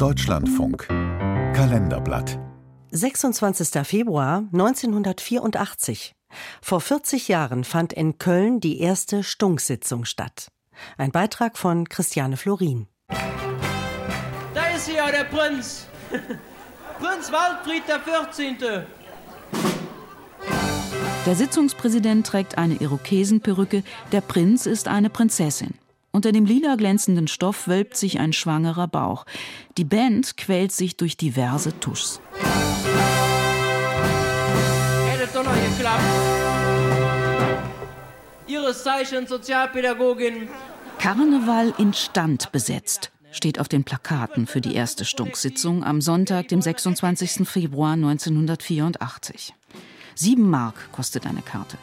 Deutschlandfunk Kalenderblatt 26. Februar 1984. Vor 40 Jahren fand in Köln die erste Stunksitzung statt. Ein Beitrag von Christiane Florin. Da ist ja der Prinz. Prinz Waldfried der 14. Der Sitzungspräsident trägt eine Irokesenperücke, der Prinz ist eine Prinzessin. Unter dem lila glänzenden Stoff wölbt sich ein schwangerer Bauch. Die Band quält sich durch diverse Tuschs. Ihres Zeichen Sozialpädagogin. Karneval in Stand besetzt steht auf den Plakaten für die erste Stunksitzung am Sonntag, dem 26. Februar 1984. Sieben Mark kostet eine Karte.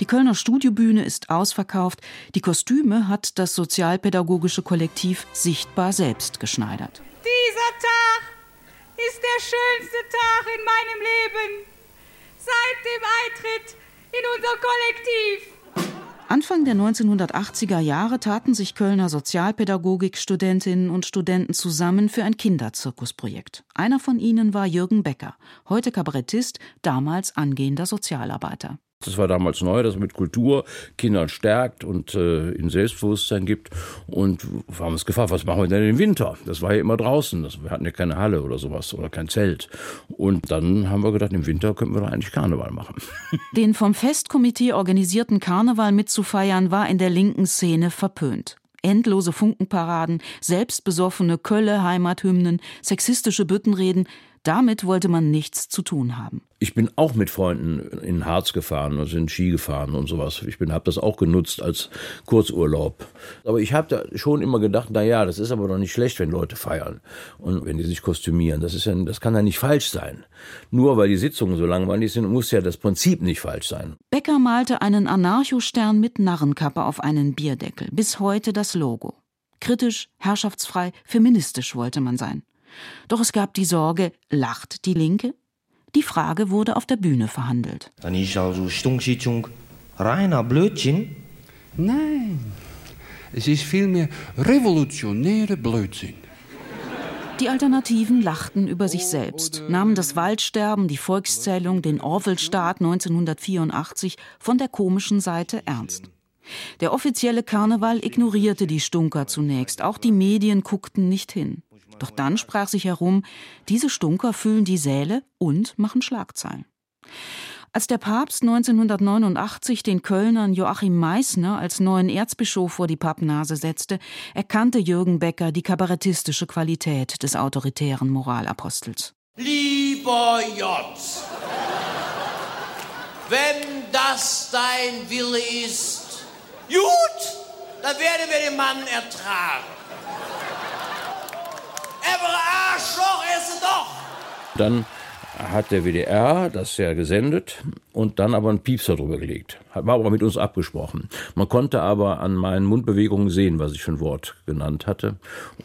Die Kölner Studiobühne ist ausverkauft. Die Kostüme hat das sozialpädagogische Kollektiv sichtbar selbst geschneidert. Dieser Tag ist der schönste Tag in meinem Leben. Seit dem Eintritt in unser Kollektiv. Anfang der 1980er Jahre taten sich Kölner Sozialpädagogik-Studentinnen und Studenten zusammen für ein Kinderzirkusprojekt. Einer von ihnen war Jürgen Becker, heute Kabarettist, damals angehender Sozialarbeiter. Das war damals neu, dass man mit Kultur Kindern stärkt und äh, ihnen Selbstbewusstsein gibt. Und wir haben uns gefragt, was machen wir denn im Winter? Das war ja immer draußen. Das, wir hatten ja keine Halle oder sowas oder kein Zelt. Und dann haben wir gedacht, im Winter könnten wir doch eigentlich Karneval machen. Den vom Festkomitee organisierten Karneval mitzufeiern war in der linken Szene verpönt. Endlose Funkenparaden, selbstbesoffene Kölle-Heimathymnen, sexistische Büttenreden, damit wollte man nichts zu tun haben. Ich bin auch mit Freunden in Harz gefahren und sind Ski gefahren und sowas. Ich habe das auch genutzt als Kurzurlaub. Aber ich habe da schon immer gedacht, na ja, das ist aber doch nicht schlecht, wenn Leute feiern und wenn die sich kostümieren. Das ist ja, das kann ja nicht falsch sein. Nur weil die Sitzungen so langweilig sind, muss ja das Prinzip nicht falsch sein. Becker malte einen Anarchostern mit Narrenkappe auf einen Bierdeckel. Bis heute das Logo. Kritisch, herrschaftsfrei, feministisch wollte man sein. Doch es gab die Sorge, lacht die Linke? Die Frage wurde auf der Bühne verhandelt. Dann ist also Stunksitzung reiner Blödsinn? Nein, es ist vielmehr revolutionäre Blödsinn. Die Alternativen lachten über sich selbst, nahmen das Waldsterben, die Volkszählung, den Orwellstaat 1984 von der komischen Seite ernst. Der offizielle Karneval ignorierte die Stunker zunächst, auch die Medien guckten nicht hin. Doch dann sprach sich herum, diese Stunker füllen die Säle und machen Schlagzeilen. Als der Papst 1989 den Kölnern Joachim Meissner als neuen Erzbischof vor die Pappnase setzte, erkannte Jürgen Becker die kabarettistische Qualität des autoritären Moralapostels. Lieber J, wenn das dein Wille ist, gut, dann werden wir den Mann ertragen. Aber Arschloch esse doch! Dann hat der WDR das ja gesendet und dann aber einen Piepser drüber gelegt. War aber mit uns abgesprochen. Man konnte aber an meinen Mundbewegungen sehen, was ich für ein Wort genannt hatte.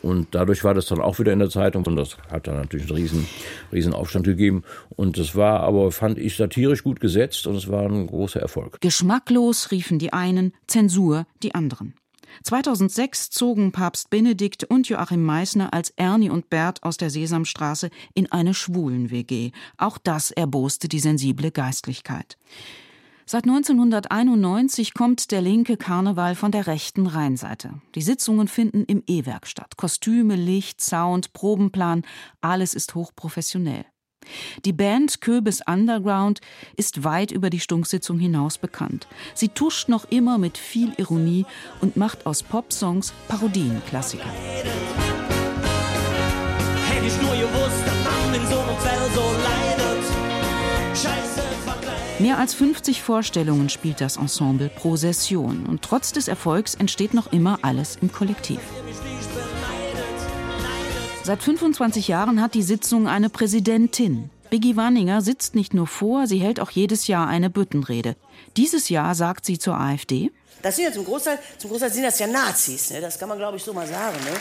Und dadurch war das dann auch wieder in der Zeitung und das hat dann natürlich einen riesen, riesen Aufstand gegeben. Und das war aber, fand ich, satirisch gut gesetzt und es war ein großer Erfolg. Geschmacklos riefen die einen, Zensur die anderen. 2006 zogen Papst Benedikt und Joachim Meissner als Ernie und Bert aus der Sesamstraße in eine Schwulen-WG. Auch das erboste die sensible Geistlichkeit. Seit 1991 kommt der linke Karneval von der rechten Rheinseite. Die Sitzungen finden im E-Werk statt. Kostüme, Licht, Sound, Probenplan, alles ist hochprofessionell. Die Band Köbis Underground ist weit über die Stunksitzung hinaus bekannt. Sie tuscht noch immer mit viel Ironie und macht aus Popsongs Parodienklassiker. Hätte ich nur gewusst, dass man in so einem Fell so leidet. Scheiße. Mehr als 50 Vorstellungen spielt das Ensemble pro Session und trotz des Erfolgs entsteht noch immer alles im Kollektiv. Seit 25 Jahren hat die Sitzung eine Präsidentin. Biggie Wanninger sitzt nicht nur vor, sie hält auch jedes Jahr eine Büttenrede. Dieses Jahr sagt sie zur AfD. Das sind ja zum Großteil, zum Großteil sind das ja Nazis, ne? das kann man glaube ich so mal sagen. Ne?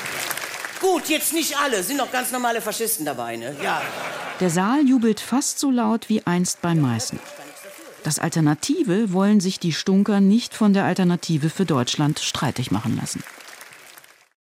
Gut, jetzt nicht alle, sind noch ganz normale Faschisten dabei. Ne? Ja. Der Saal jubelt fast so laut wie einst bei Meißen. Das Alternative wollen sich die Stunker nicht von der Alternative für Deutschland streitig machen lassen.